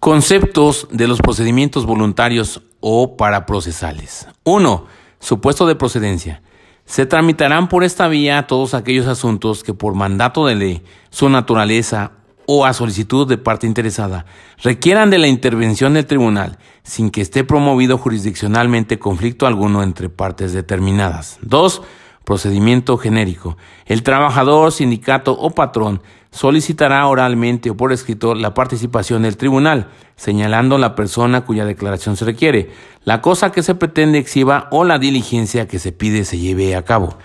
Conceptos de los procedimientos voluntarios o paraprocesales. 1. Supuesto de procedencia. Se tramitarán por esta vía todos aquellos asuntos que por mandato de ley, su naturaleza o a solicitud de parte interesada requieran de la intervención del tribunal sin que esté promovido jurisdiccionalmente conflicto alguno entre partes determinadas. 2. Procedimiento genérico. El trabajador, sindicato o patrón solicitará oralmente o por escrito la participación del tribunal, señalando la persona cuya declaración se requiere, la cosa que se pretende exhiba o la diligencia que se pide se lleve a cabo.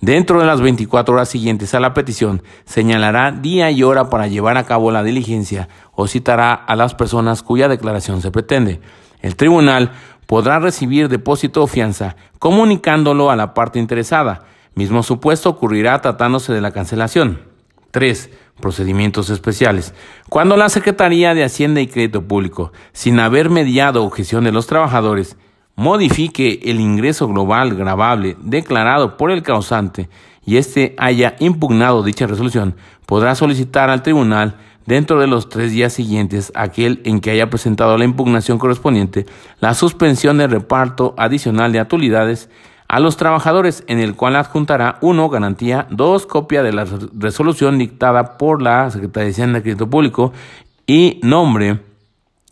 Dentro de las 24 horas siguientes a la petición, señalará día y hora para llevar a cabo la diligencia o citará a las personas cuya declaración se pretende. El tribunal podrá recibir depósito o fianza comunicándolo a la parte interesada, Mismo supuesto ocurrirá tratándose de la cancelación. 3. Procedimientos especiales. Cuando la Secretaría de Hacienda y Crédito Público, sin haber mediado objeción de los trabajadores, modifique el ingreso global grabable declarado por el causante y éste haya impugnado dicha resolución, podrá solicitar al tribunal dentro de los tres días siguientes aquel en que haya presentado la impugnación correspondiente la suspensión de reparto adicional de utilidades a los trabajadores, en el cual adjuntará uno garantía, dos copia de la resolución dictada por la Secretaría de de Crédito Público y nombre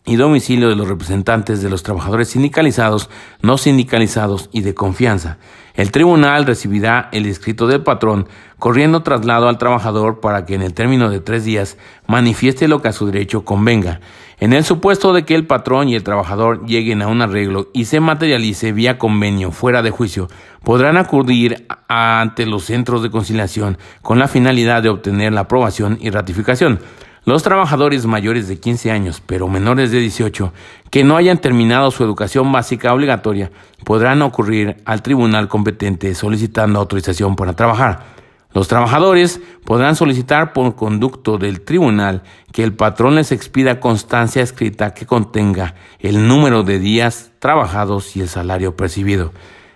y domicilio de los representantes de los trabajadores sindicalizados, no sindicalizados y de confianza. El tribunal recibirá el escrito del patrón, corriendo traslado al trabajador para que en el término de tres días manifieste lo que a su derecho convenga. En el supuesto de que el patrón y el trabajador lleguen a un arreglo y se materialice vía convenio fuera de juicio, podrán acudir ante los centros de conciliación con la finalidad de obtener la aprobación y ratificación. Los trabajadores mayores de 15 años, pero menores de 18, que no hayan terminado su educación básica obligatoria, podrán ocurrir al tribunal competente solicitando autorización para trabajar. Los trabajadores podrán solicitar por conducto del tribunal que el patrón les expida constancia escrita que contenga el número de días trabajados y el salario percibido.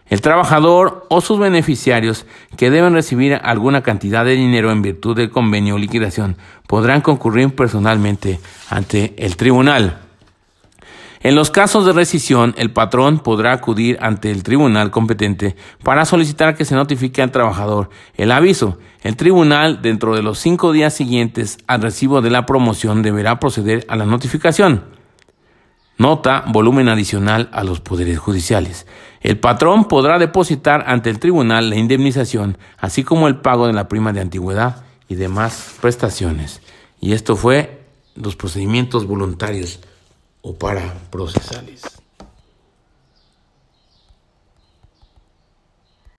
El trabajador o sus beneficiarios que deben recibir alguna cantidad de dinero en virtud del convenio o liquidación podrán concurrir personalmente ante el tribunal. En los casos de rescisión, el patrón podrá acudir ante el tribunal competente para solicitar que se notifique al trabajador el aviso. El tribunal, dentro de los cinco días siguientes al recibo de la promoción, deberá proceder a la notificación. Nota, volumen adicional a los poderes judiciales. El patrón podrá depositar ante el tribunal la indemnización, así como el pago de la prima de antigüedad y demás prestaciones. Y esto fue los procedimientos voluntarios o para procesales.